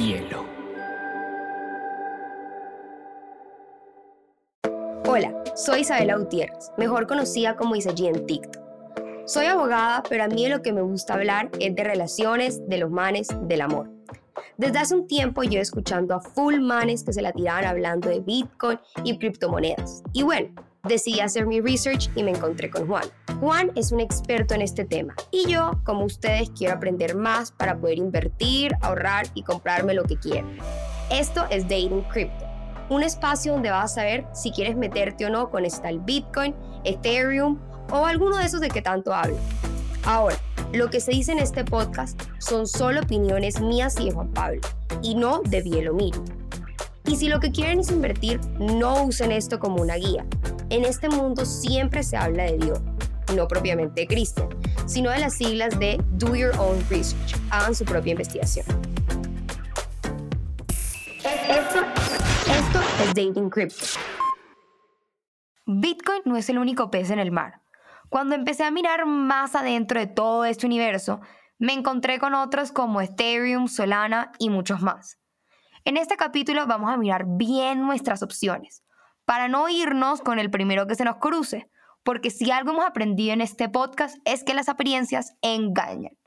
hielo. Hola, soy Isabela Gutiérrez, mejor conocida como Isaí en TikTok. Soy abogada, pero a mí lo que me gusta hablar es de relaciones, de los manes, del amor. Desde hace un tiempo yo escuchando a full manes que se la tiraban hablando de Bitcoin y criptomonedas. Y bueno, decidí hacer mi research y me encontré con Juan. Juan es un experto en este tema y yo, como ustedes, quiero aprender más para poder invertir, ahorrar y comprarme lo que quiero. Esto es Dating Crypto, un espacio donde vas a saber si quieres meterte o no con esta Bitcoin, Ethereum o alguno de esos de que tanto hablo. Ahora, lo que se dice en este podcast son solo opiniones mías y de Juan Pablo, y no de Bielomir. Y si lo que quieren es invertir, no usen esto como una guía. En este mundo siempre se habla de Dios, no propiamente de Cristo, sino de las siglas de Do Your Own Research. Hagan su propia investigación. Esto, esto es Dating Crypto. Bitcoin no es el único pez en el mar. Cuando empecé a mirar más adentro de todo este universo, me encontré con otros como Ethereum, Solana y muchos más. En este capítulo vamos a mirar bien nuestras opciones, para no irnos con el primero que se nos cruce, porque si algo hemos aprendido en este podcast es que las apariencias engañan.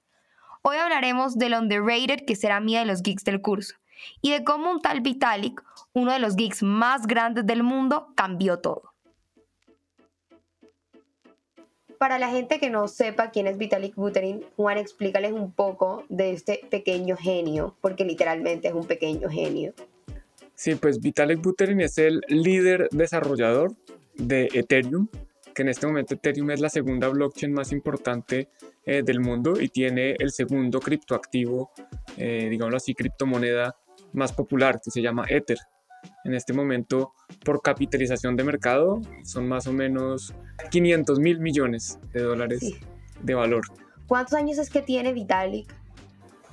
Hoy hablaremos del underrated que será mía de los geeks del curso y de cómo un tal Vitalik, uno de los geeks más grandes del mundo, cambió todo. Para la gente que no sepa quién es Vitalik Buterin, Juan, explícales un poco de este pequeño genio, porque literalmente es un pequeño genio. Sí, pues Vitalik Buterin es el líder desarrollador de Ethereum, que en este momento Ethereum es la segunda blockchain más importante eh, del mundo y tiene el segundo criptoactivo, eh, digámoslo así, criptomoneda más popular, que se llama Ether. En este momento, por capitalización de mercado, son más o menos 500 mil millones de dólares de valor. ¿Cuántos años es que tiene Vitalik?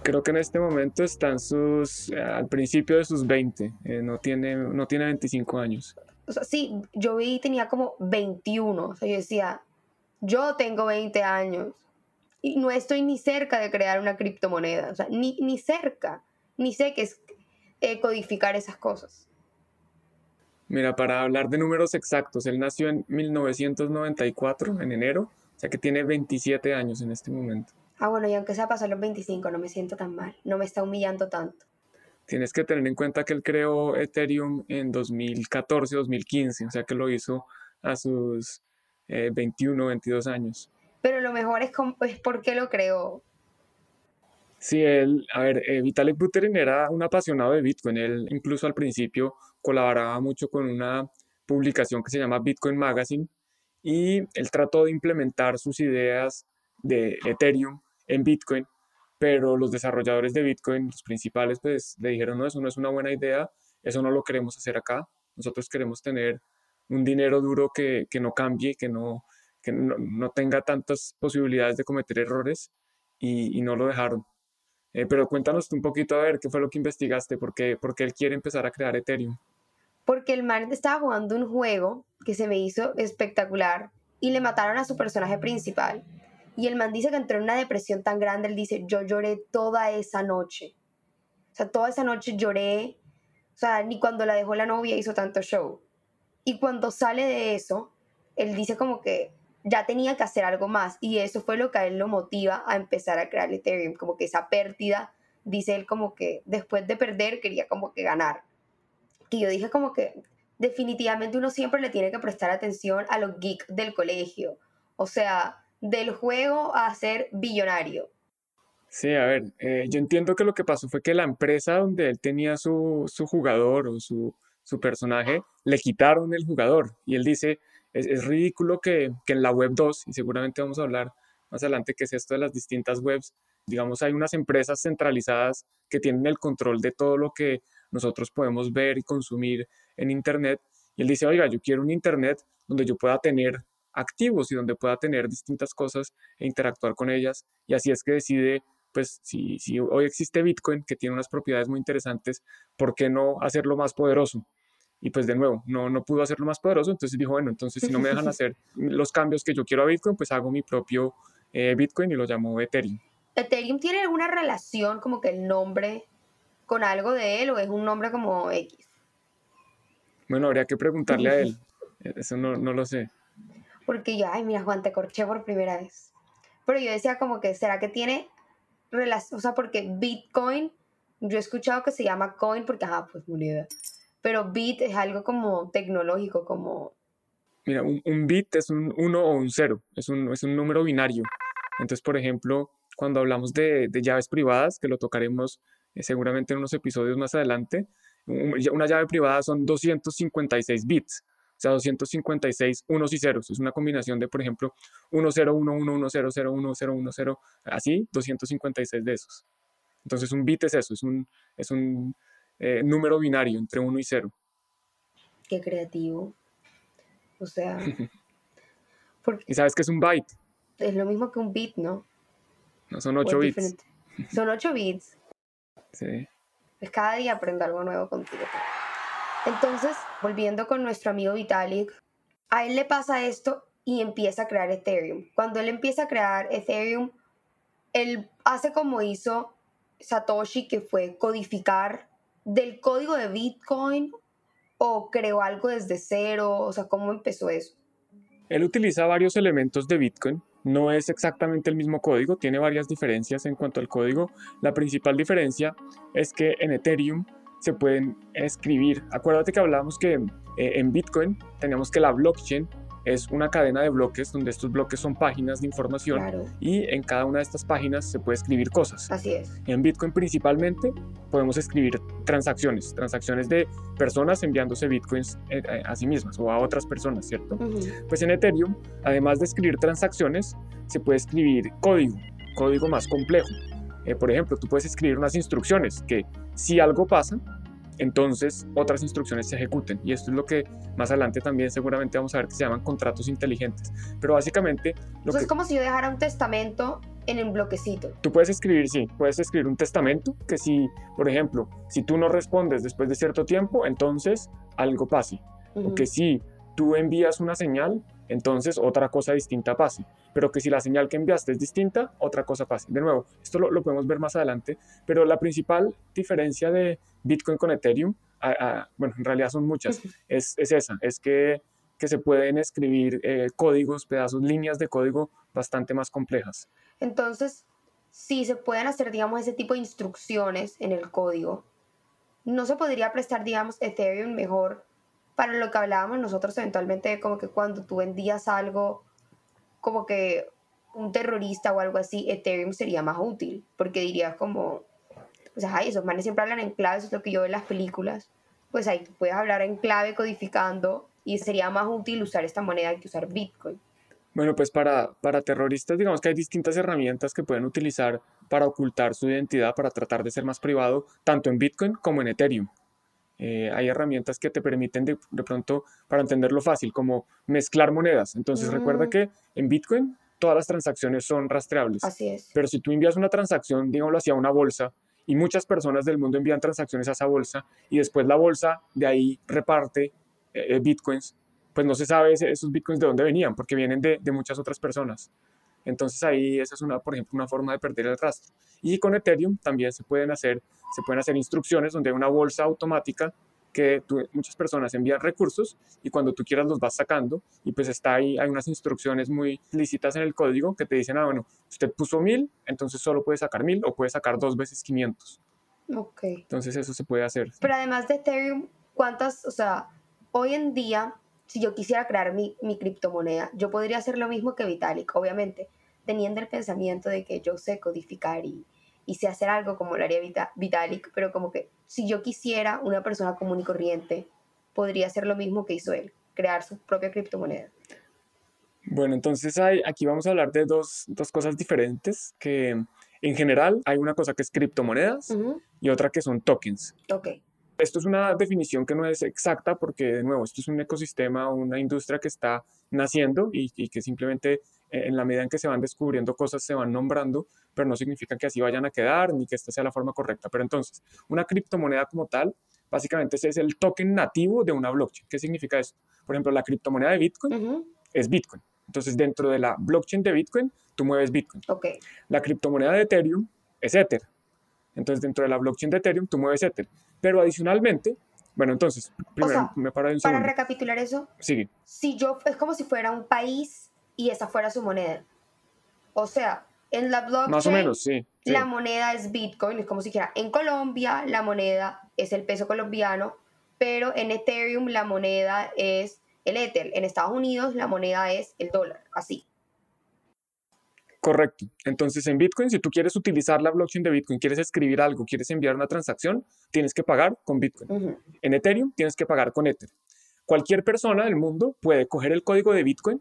Creo que en este momento están sus, eh, al principio de sus 20, eh, no, tiene, no tiene 25 años. O sea, sí, yo vi tenía como 21, o sea, yo decía, yo tengo 20 años y no estoy ni cerca de crear una criptomoneda, o sea, ni, ni cerca, ni sé qué es eh, codificar esas cosas. Mira, para hablar de números exactos, él nació en 1994, en enero, o sea que tiene 27 años en este momento. Ah, bueno, y aunque sea pasar los 25, no me siento tan mal, no me está humillando tanto. Tienes que tener en cuenta que él creó Ethereum en 2014, 2015, o sea que lo hizo a sus 21, eh, 22 años. Pero lo mejor es, es por qué lo creó. Sí, él, a ver, eh, Vitalik Buterin era un apasionado de Bitcoin. Él incluso al principio colaboraba mucho con una publicación que se llama Bitcoin Magazine y él trató de implementar sus ideas de Ethereum en Bitcoin, pero los desarrolladores de Bitcoin, los principales, pues le dijeron, no, eso no es una buena idea, eso no lo queremos hacer acá, nosotros queremos tener un dinero duro que, no cambie, que, no, que no, tenga tantas posibilidades de cometer errores y no lo dejaron. Eh, pero cuéntanos un poquito a ver qué fue lo que investigaste, por qué, él quiere empezar a crear Ethereum. Porque el man estaba jugando un juego que se me hizo espectacular y le mataron a su personaje principal. Y el man dice que entró en una depresión tan grande, él dice, yo lloré toda esa noche. O sea, toda esa noche lloré. O sea, ni cuando la dejó la novia hizo tanto show. Y cuando sale de eso, él dice como que ya tenía que hacer algo más y eso fue lo que a él lo motiva a empezar a crear Ethereum, como que esa pérdida, dice él como que después de perder quería como que ganar. Que yo dije como que definitivamente uno siempre le tiene que prestar atención a los geeks del colegio, o sea, del juego a ser billonario. Sí, a ver, eh, yo entiendo que lo que pasó fue que la empresa donde él tenía su, su jugador o su, su personaje, le quitaron el jugador y él dice, es, ridículo que, en la web 2, y seguramente vamos a hablar más adelante que es esto de las distintas webs, digamos, hay unas empresas centralizadas que tienen el control de todo lo que nosotros podemos ver y consumir en Internet. Y él dice, oiga, yo quiero un Internet donde yo pueda tener activos y donde pueda tener distintas cosas e interactuar con ellas. Y así es que decide, pues si, si hoy existe Bitcoin, que tiene unas propiedades muy interesantes, ¿por qué no hacerlo más poderoso? y pues de nuevo, no, no pudo hacerlo más poderoso, entonces dijo, bueno, entonces si no me dejan hacer los cambios que yo quiero a Bitcoin, pues hago mi propio eh, Bitcoin y lo llamo Ethereum. ¿Ethereum tiene alguna relación como que el nombre con algo de él o es un nombre como X? Bueno, habría que preguntarle a él. Eso no, no lo sé. Porque yo, ay, mira, Juan, te corché por primera vez. Pero yo decía como que, ¿será que tiene relación? O sea, porque Bitcoin, yo he escuchado que se llama coin porque, ajá, pues moneda. Pero bit es algo como tecnológico, como... Mira, un, un bit es un 1 o un 0, es un, es un número binario. Entonces, por ejemplo, cuando hablamos de, de llaves privadas, que lo tocaremos eh, seguramente en unos episodios más adelante, una llave privada son 256 bits, sea, 256 unos y ceros. Es una combinación de, por ejemplo, 1011100110, así, 256 de esos. Entonces, un bit es eso, es un, es un eh, número binario entre 1 y 0. Qué creativo. O sea... ¿Y sabes qué es un byte? Es lo mismo que un bit, ¿no? No, son 8 bits. Son 8 bits. Sí. Pues cada día aprendo algo nuevo contigo. Entonces, volviendo con nuestro amigo Vitalik, a él le pasa esto y empieza a crear Ethereum. Cuando él empieza a crear Ethereum, él hace como hizo Satoshi, que fue codificar del código de Bitcoin o creó algo desde cero, o sea, ¿cómo empezó eso? Él utiliza varios elementos de Bitcoin. No es exactamente el mismo código, tiene varias diferencias en cuanto al código. La principal diferencia es que en Ethereum se pueden escribir. Acuérdate que hablábamos que eh, en Bitcoin tenemos que la blockchain es una cadena de bloques donde estos bloques son páginas de información y en cada una de estas páginas se puede escribir cosas. Así es. En Bitcoin principalmente podemos escribir transacciones, transacciones de personas enviándose Bitcoins eh, eh, a sí mismas o a otras personas, ¿cierto? Pues en Ethereum, además de escribir transacciones, se puede escribir código, código más complejo. Por ejemplo, tú puedes escribir unas instrucciones que si algo pasa, entonces otras instrucciones se ejecuten. Y esto es lo que más adelante también seguramente vamos a ver que se llaman contratos inteligentes. Pero básicamente... Lo es como si yo dejara un testamento en el bloquecito. Tú puedes escribir, sí, puedes escribir un testamento que si, por ejemplo, si tú no respondes después de cierto tiempo, entonces algo pase. O que si tú envías una señal, entonces otra cosa distinta pase. Pero que si la señal que enviaste es distinta, otra cosa pase. De nuevo, esto lo, podemos ver más adelante, pero la principal diferencia de Bitcoin con Ethereum, bueno, en realidad son muchas, es, esa, es que, que, se pueden escribir eh, códigos, pedazos, líneas de código bastante más complejas. Entonces, si se pueden hacer, digamos, ese tipo de instrucciones en el código, ¿no se podría prestar, digamos, Ethereum mejor para lo que hablábamos nosotros eventualmente, como que cuando tú vendías algo, como que un terrorista o algo así, Ethereum sería más útil, porque dirías como, pues ay, esos manes siempre hablan en clave, eso es lo que yo veo en las películas, pues ahí tú puedes hablar en clave codificando y sería más útil usar esta moneda que usar Bitcoin. Bueno, pues para, para terroristas digamos que hay distintas herramientas que pueden utilizar para ocultar su identidad, para tratar de ser más privado, tanto en Bitcoin como en Ethereum. Eh, hay herramientas que te permiten de, pronto, para entenderlo fácil, como mezclar monedas. Entonces recuerda que en Bitcoin todas las transacciones son rastreables. Así es. Pero si tú envías una transacción, digámoslo hacia una bolsa, y muchas personas del mundo envían transacciones a esa bolsa, y después la bolsa de ahí reparte eh, eh, bitcoins, pues no se sabe esos bitcoins de dónde venían, porque vienen de, de muchas otras personas. Entonces ahí esa es una, por ejemplo, una forma de perder el rastro. Y con Ethereum también se pueden hacer, se pueden hacer instrucciones donde hay una bolsa automática que muchas personas envían recursos y cuando tú quieras los vas sacando y pues está ahí, hay unas instrucciones muy explícitas en el código que te dicen, ah, bueno, usted puso mil, entonces solo puede sacar mil o puede sacar dos veces 500. Ok. Entonces eso se puede hacer. Pero además de Ethereum, ¿cuántas, o sea, hoy en día si yo quisiera crear mi, mi criptomoneda, yo podría hacer lo mismo que Vitalik, obviamente, teniendo el pensamiento de que yo sé codificar y, y sé hacer algo como lo haría Vitalik, pero como que si yo quisiera, una persona común y corriente, podría hacer lo mismo que hizo él, crear su propia criptomoneda. Bueno, entonces hay, aquí vamos a hablar de dos, dos cosas diferentes, que en general hay una cosa que es criptomonedas y otra que son tokens. Ok. Esto es una definición que no es exacta porque, de nuevo, esto es un ecosistema, una industria que está naciendo y, que simplemente eh, en la medida en que se van descubriendo cosas se van nombrando, pero no significa que así vayan a quedar ni que esta sea la forma correcta. Pero entonces, una criptomoneda como tal, básicamente ese es el token nativo de una blockchain. ¿Qué significa eso? Por ejemplo, la criptomoneda de Bitcoin es Bitcoin. Entonces, dentro de la blockchain de Bitcoin, tú mueves Bitcoin. Okay. La criptomoneda de Ethereum es Ether. Entonces, dentro de la blockchain de Ethereum, tú mueves Ether. Pero adicionalmente, bueno, entonces, primero me paro un segundo. Para recapitular eso, Sigue. si yo, es como si fuera un país y esa fuera su moneda. O sea, en la blockchain, Más o menos, sí, la moneda es Bitcoin, es como si dijera, en Colombia la moneda es el peso colombiano, pero en Ethereum la moneda es el Ether. En Estados Unidos la moneda es el dólar, así. Correcto. Entonces, en Bitcoin, si tú quieres utilizar la blockchain de Bitcoin, quieres escribir algo, quieres enviar una transacción, tienes que pagar con Bitcoin. En Ethereum, tienes que pagar con Ether. Cualquier persona del mundo puede coger el código de Bitcoin,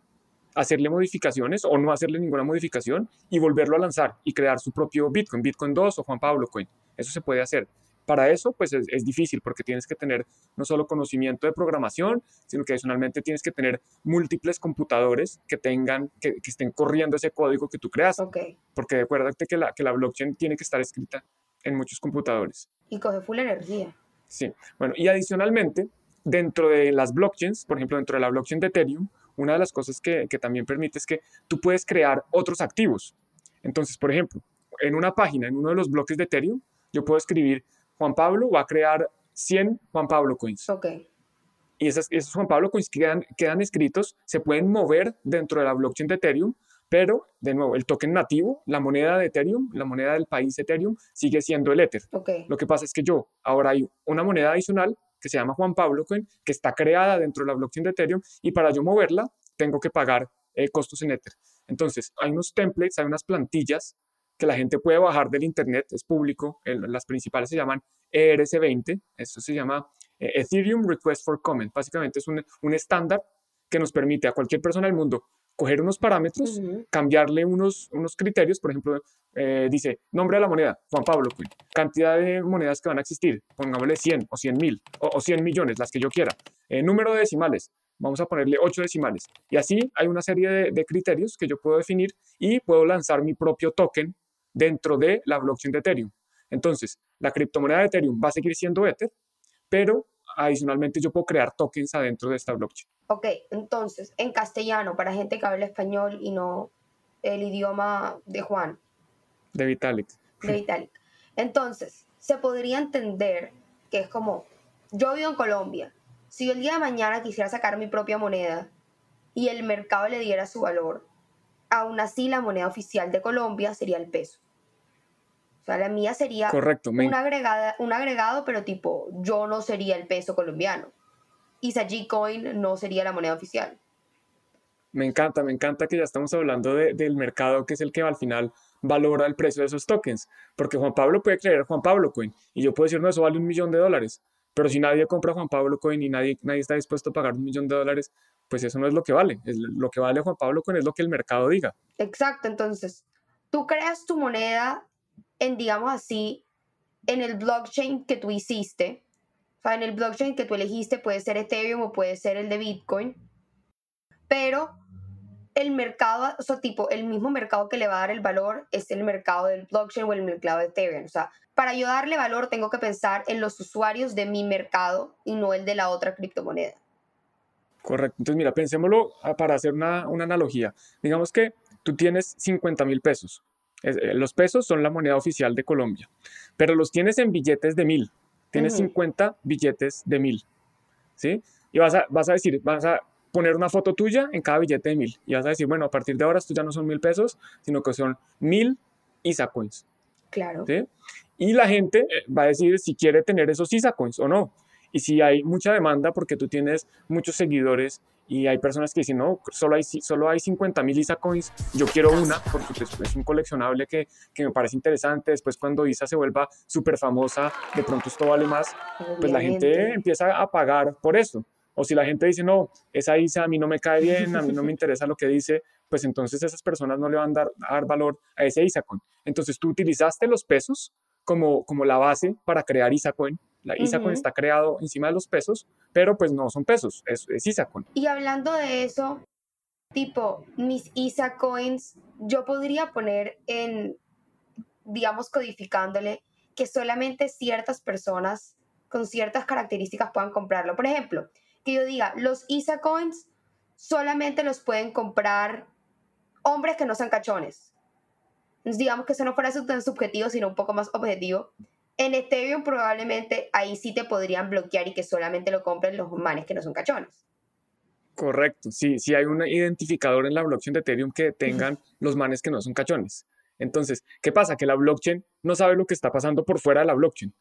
hacerle modificaciones o no hacerle ninguna modificación y volverlo a lanzar y crear su propio Bitcoin, Bitcoin 2 o Juan Pablo Coin. Eso se puede hacer. Para eso, pues es, difícil porque tienes que tener no solo conocimiento de programación, sino que adicionalmente tienes que tener múltiples computadores que tengan, que, estén corriendo ese código que tú creas. Okay. Porque acuérdate que la, que la blockchain tiene que estar escrita en muchos computadores. Y coge full energía. Sí. Bueno, y adicionalmente, dentro de las blockchains, por ejemplo, dentro de la blockchain de Ethereum, una de las cosas que, que también permite es que tú puedes crear otros activos. Entonces, por ejemplo, en una página, en uno de los bloques de Ethereum, yo puedo escribir Juan Pablo va a crear 100 Juan Pablo coins. Ok. Y esos, esos Juan Pablo coins quedan, quedan escritos, se pueden mover dentro de la blockchain de Ethereum, pero de nuevo, el token nativo, la moneda de Ethereum, la moneda del país Ethereum, sigue siendo el Ether. Okay. Lo que pasa es que yo, ahora hay una moneda adicional que se llama Juan Pablo Coin, que está creada dentro de la blockchain de Ethereum, y para yo moverla, tengo que pagar eh, costos en Ether. Entonces, hay unos templates, hay unas plantillas que la gente puede bajar del Internet, es público, las principales se llaman ERC20, esto se llama eh, Ethereum Request for Comment, básicamente es un, un estándar que nos permite a cualquier persona del mundo coger unos parámetros, cambiarle unos, unos criterios, por ejemplo, eh, dice nombre de la moneda, Juan Pablo, cantidad de monedas que van a existir, pongámosle 100 o 100 mil o, 100 millones, las que yo quiera, eh, número de decimales, vamos a ponerle 8 decimales. Y así hay una serie de, de, criterios que yo puedo definir y puedo lanzar mi propio token dentro de la blockchain de Ethereum. Entonces, la criptomoneda de Ethereum va a seguir siendo Ether, pero adicionalmente yo puedo crear tokens adentro de esta blockchain. Ok, entonces, en castellano, para gente que habla español y no el idioma de Juan. De Vitalik. De Vitalik. Entonces, se podría entender que es como, yo vivo en Colombia, si yo el día de mañana quisiera sacar mi propia moneda y el mercado le diera su valor, aún así la moneda oficial de Colombia sería el peso. O sea, la mía sería Correcto, un, agregada, un agregado, pero tipo, yo no sería el peso colombiano. Y G Coin no sería la moneda oficial. Me encanta, me encanta que ya estamos hablando del mercado que es el que al final valora el precio de esos tokens. Porque Juan Pablo puede creer Juan Pablo Coin y yo puedo decir, no, eso vale un millón de dólares. Pero si nadie compra Juan Pablo Coin y nadie, nadie está dispuesto a pagar un millón de dólares, pues eso no es lo que vale. lo que vale Juan Pablo Coin es lo que el mercado diga. Exacto, entonces tú creas tu moneda en, digamos así, en el blockchain que tú hiciste. O sea, en el blockchain que tú elegiste puede ser Ethereum o puede ser el de Bitcoin. Pero el mercado, o sea, tipo, el mismo mercado que le va a dar el valor es el mercado del blockchain o el mercado de Ethereum. O sea, para yo darle valor tengo que pensar en los usuarios de mi mercado y no el de la otra criptomoneda. Correcto. Entonces, mira, pensémoslo ah, para hacer una, una analogía. Digamos que tú tienes 50 mil pesos. Eh, los pesos son la moneda oficial de Colombia, pero los tienes en billetes de mil. Tienes 50 billetes de mil. ¿Sí? Y vas a, vas a decir, vas a poner una foto tuya en cada billete de mil. Y vas a decir, bueno, a partir de ahora estos ya no son mil pesos, sino que son mil ISA coins. Claro. ¿Sí? Y la gente eh, va a decir si quiere tener esos ISA coins o no. Y si hay mucha demanda porque tú tienes muchos seguidores y hay personas que dicen, no, solo hay, solo hay 50 mil ISA coins, yo quiero una porque pues, es un coleccionable que, que, me parece interesante. Después cuando ISA se vuelva súper famosa, de pronto esto vale más, pues la gente empieza a pagar por eso. O si la gente dice, no, esa ISA a mí no me cae bien, a mí no me interesa lo que dice, pues entonces esas personas no le van a dar, dar valor a ese ISA coin. Entonces tú utilizaste los pesos como, como la base para crear ISA coin la ISACOIN está creado encima de los pesos, pero pues no son pesos, es, es ISACOIN. Y hablando de eso, tipo, mis ISA coins, yo podría poner en, digamos, codificándole que solamente ciertas personas con ciertas características puedan comprarlo. Por ejemplo, que yo diga, los ISA coins solamente los pueden comprar hombres que no sean cachones. digamos que eso no fuera tan subjetivo, sino un poco más objetivo, en Ethereum probablemente ahí sí te podrían bloquear y que solamente lo compren los manes que no son cachones. Correcto, sí, sí hay un identificador en la blockchain de Ethereum que tengan los manes que no son cachones. Entonces, ¿qué pasa? Que la blockchain no sabe lo que está pasando por fuera de la blockchain.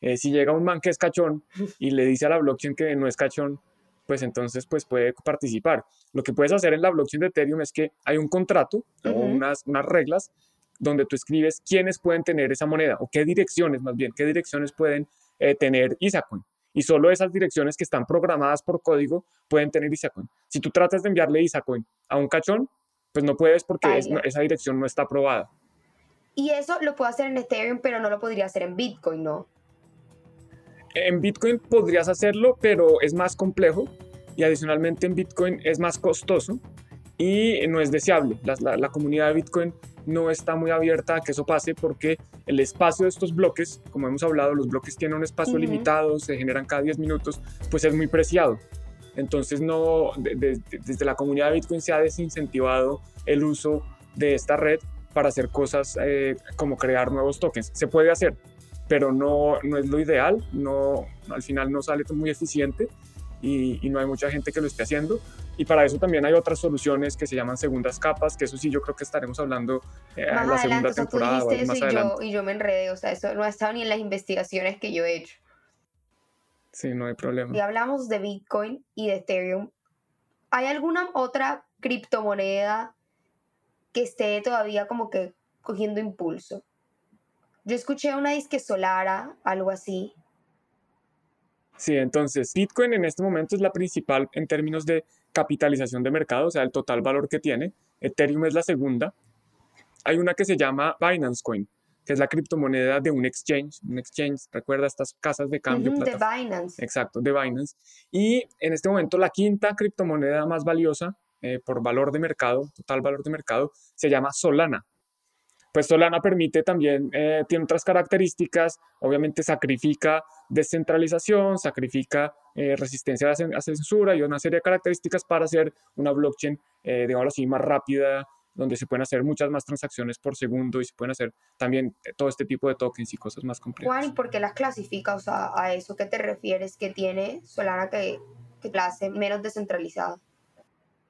Eh, si llega un man que es cachón y le dice a la blockchain que no es cachón, pues entonces pues puede participar. Lo que puedes hacer en la blockchain de Ethereum es que hay un contrato o unas, unas reglas donde tú escribes quiénes pueden tener esa moneda o qué direcciones más bien, qué direcciones pueden eh, tener Isacoin. Y solo esas direcciones que están programadas por código pueden tener Isacoin. Si tú tratas de enviarle Isacoin a un cachón, pues no puedes porque esa dirección no está aprobada. Y eso lo puedo hacer en Ethereum, pero no lo podría hacer en Bitcoin, ¿no? En Bitcoin podrías hacerlo, pero es más complejo y adicionalmente en Bitcoin es más costoso y no es deseable. La, comunidad de Bitcoin no está muy abierta a que eso pase porque el espacio de estos bloques, como hemos hablado, los bloques tienen un espacio limitado, se generan cada 10 minutos, pues es muy preciado. Entonces, no, desde la comunidad de Bitcoin se ha desincentivado el uso de esta red para hacer cosas eh, como crear nuevos tokens. Se puede hacer, pero no, no es lo ideal, no, al final no sale muy eficiente y, no hay mucha gente que lo esté haciendo. Y para eso también hay otras soluciones que se llaman segundas capas, que eso sí yo creo que estaremos hablando eh, en la segunda temporada. O más y, Yo, y yo me enredé, o sea, eso no ha estado ni en las investigaciones que yo he hecho. Sí, no hay problema. Y hablamos de Bitcoin y de Ethereum. ¿Hay alguna otra criptomoneda que esté todavía como que cogiendo impulso? Yo escuché una disque Solara, algo así. Sí, entonces Bitcoin en este momento es la principal en términos de capitalización de mercado, o sea, el total valor que tiene. Ethereum es la segunda. Hay una que se llama Binance Coin, que es la criptomoneda de un exchange. Un exchange, recuerda estas casas de cambio. de Binance. Exacto, de Binance. Y en este momento la quinta criptomoneda más valiosa eh, por valor de mercado, total valor de mercado, se llama Solana pues Solana permite también, eh, tiene otras características, obviamente sacrifica descentralización, sacrifica eh, resistencia a censura y una serie de características para hacer una blockchain, eh, digamos así, más rápida, donde se pueden hacer muchas más transacciones por segundo y se pueden hacer también todo este tipo de tokens y cosas más complejas. Juan, ¿y por qué las clasifica? O sea, a eso que te refieres que tiene Solana que, que la hace menos descentralizada.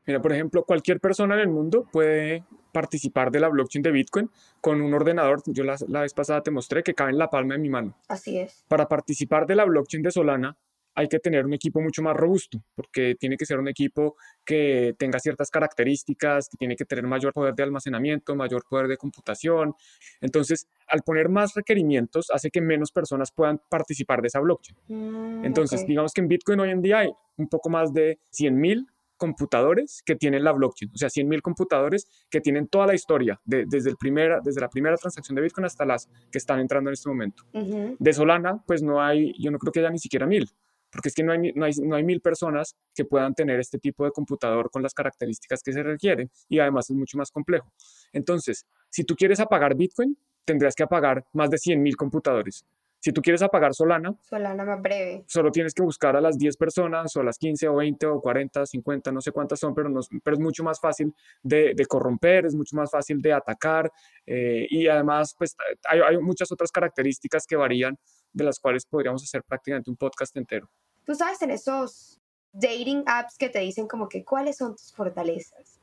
Mira, por ejemplo, cualquier persona en el mundo puede participar de la blockchain de Bitcoin con un ordenador. Yo la, vez pasada te mostré que cabe en la palma de mi mano. Así es. Para participar de la blockchain de Solana hay que tener un equipo mucho más robusto, porque tiene que ser un equipo que tenga ciertas características, que tiene que tener mayor poder de almacenamiento, mayor poder de computación. Entonces, al poner más requerimientos, hace que menos personas puedan participar de esa blockchain. Mm, Entonces, digamos que en Bitcoin hoy en día hay un poco más de 100.000 computadores que tienen la blockchain, o sea, 100.000 computadores que tienen toda la historia, desde, el primera, desde la primera transacción de Bitcoin hasta las que están entrando en este momento. De Solana, pues no hay, yo no creo que haya ni siquiera mil, porque es que no hay, no, hay, no hay mil personas que puedan tener este tipo de computador con las características que se requieren y además es mucho más complejo. Entonces, si tú quieres apagar Bitcoin, tendrás que apagar más de 100.000 computadores. Si tú quieres apagar Solana, Solana más breve. Solo tienes que buscar a las 10 personas o a las 15 o 20 o 40, 50, no sé cuántas son, pero, no, pero es mucho más fácil de, de, corromper, es mucho más fácil de atacar eh, y además pues hay, hay muchas otras características que varían de las cuales podríamos hacer prácticamente un podcast entero. Tú sabes en esos dating apps que te dicen como que cuáles son tus fortalezas.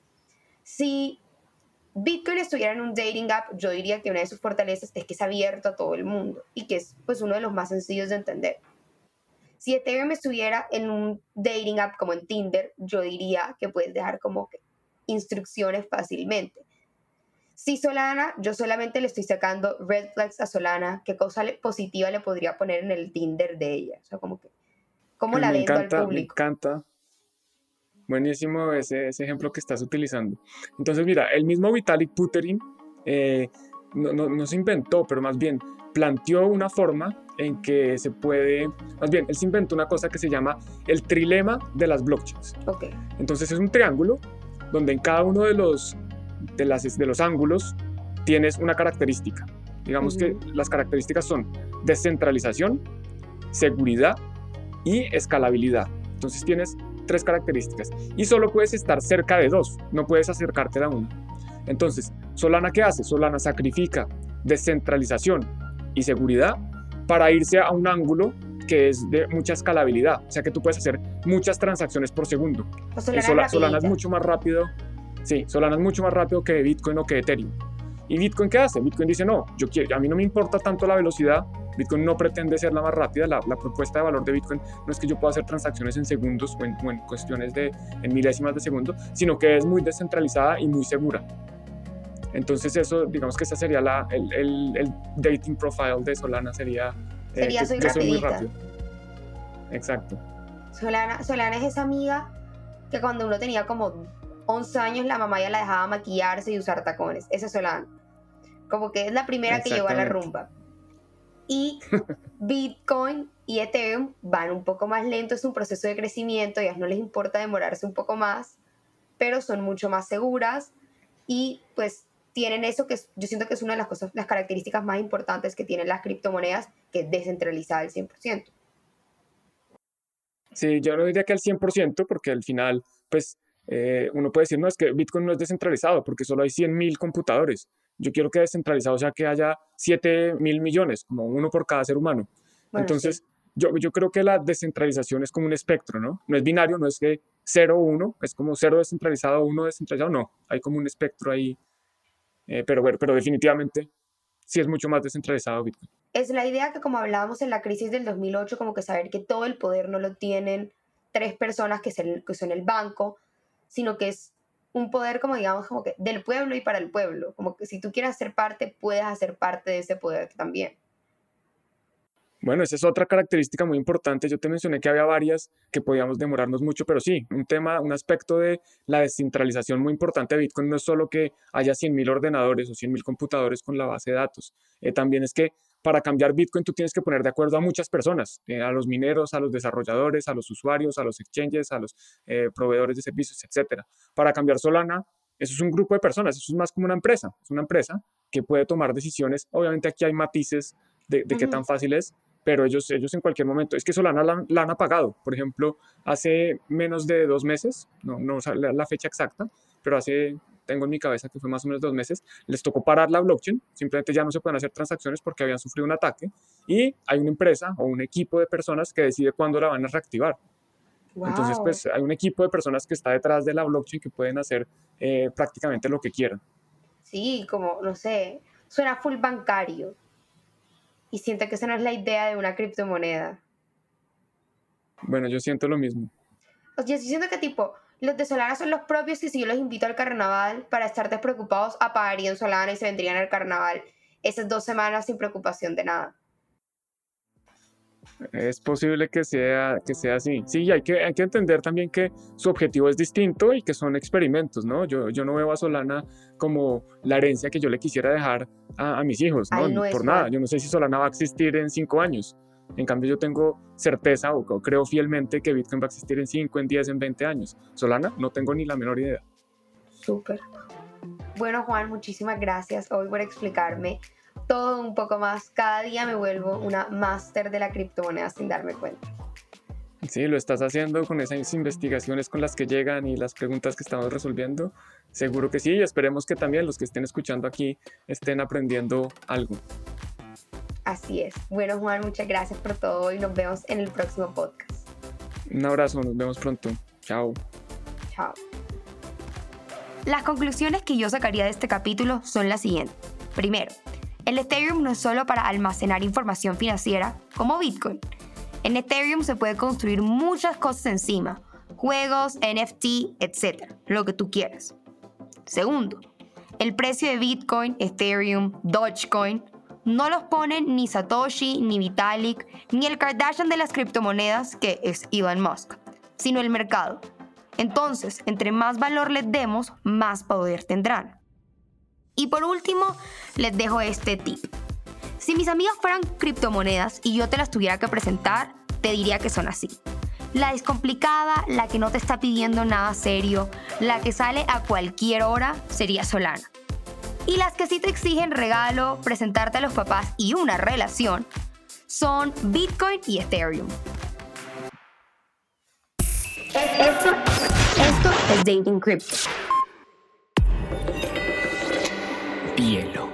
Si Bitcoin estuviera en un dating app, yo diría que una de sus fortalezas es que es abierto a todo el mundo y que es pues uno de los más sencillos de entender. Si Ethereum estuviera en un dating app como en Tinder, yo diría que puedes dejar como que instrucciones fácilmente. Si Solana, yo solamente le estoy sacando red flags a Solana, qué cosa positiva le podría poner en el Tinder de ella. O sea, como que, ¿cómo la vendo al público? Me encanta Buenísimo ese, ese, ejemplo que estás utilizando. Entonces, mira, el mismo Vitalik Buterin eh, no, no, se inventó, pero más bien planteó una forma en que se puede, más bien, él se inventó una cosa que se llama el trilema de las blockchains. Okay. Entonces es un triángulo donde en cada uno de los, de las, de los ángulos tienes una característica. Digamos que las características son descentralización, seguridad y escalabilidad. Entonces tienes tres características y solo puedes estar cerca de dos, no puedes acercarte a una. Entonces, Solana, ¿qué hace? Solana sacrifica descentralización y seguridad para irse a un ángulo que es de mucha escalabilidad, o sea que tú puedes hacer muchas transacciones por segundo. Solana, Solana es mucho más rápido, sí, Solana es mucho más rápido que Bitcoin o que Ethereum. ¿Y Bitcoin qué hace? Bitcoin dice, no, yo quiero, a mí no me importa tanto la velocidad, Bitcoin no pretende ser la más rápida, la, propuesta de valor de Bitcoin no es que yo pueda hacer transacciones en segundos o en, cuestiones de en milésimas de segundo, sino que es muy descentralizada y muy segura. Entonces eso, digamos que esa sería la, el, el, dating profile de Solana, sería... Eh, sería soy, muy rápido. Exacto. Solana, Solana es esa amiga que cuando uno tenía como 11 años la mamá ya la dejaba maquillarse y usar tacones. Esa es Solana. Como que es la primera que llegó a la rumba. Y Bitcoin y Ethereum van un poco más lento, es un proceso de crecimiento, ellas no les importa demorarse un poco más, pero son mucho más seguras y pues tienen eso que yo siento que es una de las cosas, las características más importantes que tienen las criptomonedas, que es descentralizada al 100%. Sí, yo no diría que al 100%, porque al final, pues eh, uno puede decir, no, es que Bitcoin no es descentralizado, porque solo hay 100.000 computadores. Yo quiero que descentralizado sea que haya 7 mil millones, como uno por cada ser humano. Entonces, yo, yo creo que la descentralización es como un espectro, ¿no? No es binario, no es que 0 o 1, es como 0 descentralizado, 1 descentralizado, no. Hay como un espectro ahí. Eh, pero, pero definitivamente sí es mucho más descentralizado Bitcoin. Es la idea que como hablábamos en la crisis del 2008, como que saber que todo el poder no lo tienen tres personas que son el banco, sino que es un poder como digamos como que del pueblo y para el pueblo, como que si tú quieres ser parte, puedes hacer parte de ese poder también. Bueno, esa es otra característica muy importante. Yo te mencioné que había varias que podíamos demorarnos mucho, pero sí, un tema, un aspecto de la descentralización muy importante de Bitcoin no es solo que haya 100.000 ordenadores o 100.000 computadores con la base de datos, eh, también es que para cambiar Bitcoin tú tienes que poner de acuerdo a muchas personas, eh, a los mineros, a los desarrolladores, a los usuarios, a los exchanges, a los eh, proveedores de servicios, etc. Para cambiar Solana, eso es un grupo de personas, eso es más como una empresa, es una empresa que puede tomar decisiones. Obviamente aquí hay matices de, qué tan fácil es, pero ellos, ellos en cualquier momento, es que Solana la, han apagado, por ejemplo, hace menos de dos meses, no, no la, la fecha exacta, pero hace, tengo en mi cabeza que fue más o menos dos meses, les tocó parar la blockchain, simplemente ya no se pueden hacer transacciones porque habían sufrido un ataque y hay una empresa o un equipo de personas que decide cuándo la van a reactivar. Entonces, pues hay un equipo de personas que está detrás de la blockchain que pueden hacer eh, prácticamente lo que quieran. Sí, como, no sé, suena full bancario y siento que esa no es la idea de una criptomoneda. Bueno, yo siento lo mismo. O sea, yo siento que tipo, los de Solana son los propios que si yo los invito al carnaval para estar despreocupados, apagarían Solana y se vendrían al carnaval esas dos semanas sin preocupación de nada. Es posible que sea, que sea así. Sí, hay que, hay que entender también que su objetivo es distinto y que son experimentos, ¿no? Yo, yo no veo a Solana como la herencia que yo le quisiera dejar a, mis hijos, ¿no? Por nada. Yo no sé si Solana va a existir en cinco años. En cambio, yo tengo certeza o, creo fielmente que Bitcoin va a existir en 5, en 10, en 20 años. Solana, no tengo ni la menor idea. Súper. Bueno, Juan, muchísimas gracias hoy por explicarme todo un poco más. Cada día me vuelvo una máster de la criptomoneda sin darme cuenta. Sí, lo estás haciendo con esas investigaciones con las que llegan y las preguntas que estamos resolviendo. Seguro que sí, y esperemos que también los que estén escuchando aquí estén aprendiendo algo. Así es. Bueno, Juan, muchas gracias por todo y nos vemos en el próximo podcast. Un abrazo, nos vemos pronto. Chao. Chao. Las conclusiones que yo sacaría de este capítulo son las siguientes. Primero, el Ethereum no es solo para almacenar información financiera como Bitcoin. En Ethereum se puede construir muchas cosas encima, juegos, NFT, etc., lo que tú quieras. Segundo, el precio de Bitcoin, Ethereum, Dogecoin no los ponen ni Satoshi, ni Vitalik, ni el Kardashian de las criptomonedas, que es Elon Musk, sino el mercado. Entonces, entre más valor les demos, más poder tendrán. Y por último, les dejo este tip. Si mis amigos fueran criptomonedas y yo te las tuviera que presentar, te diría que son así. La descomplicada, la que no te está pidiendo nada serio, la que sale a cualquier hora, sería Solana. Y las que sí te exigen regalo, presentarte a los papás y una relación, son Bitcoin y Ethereum. Esto, esto es Dating Crypto. hielo.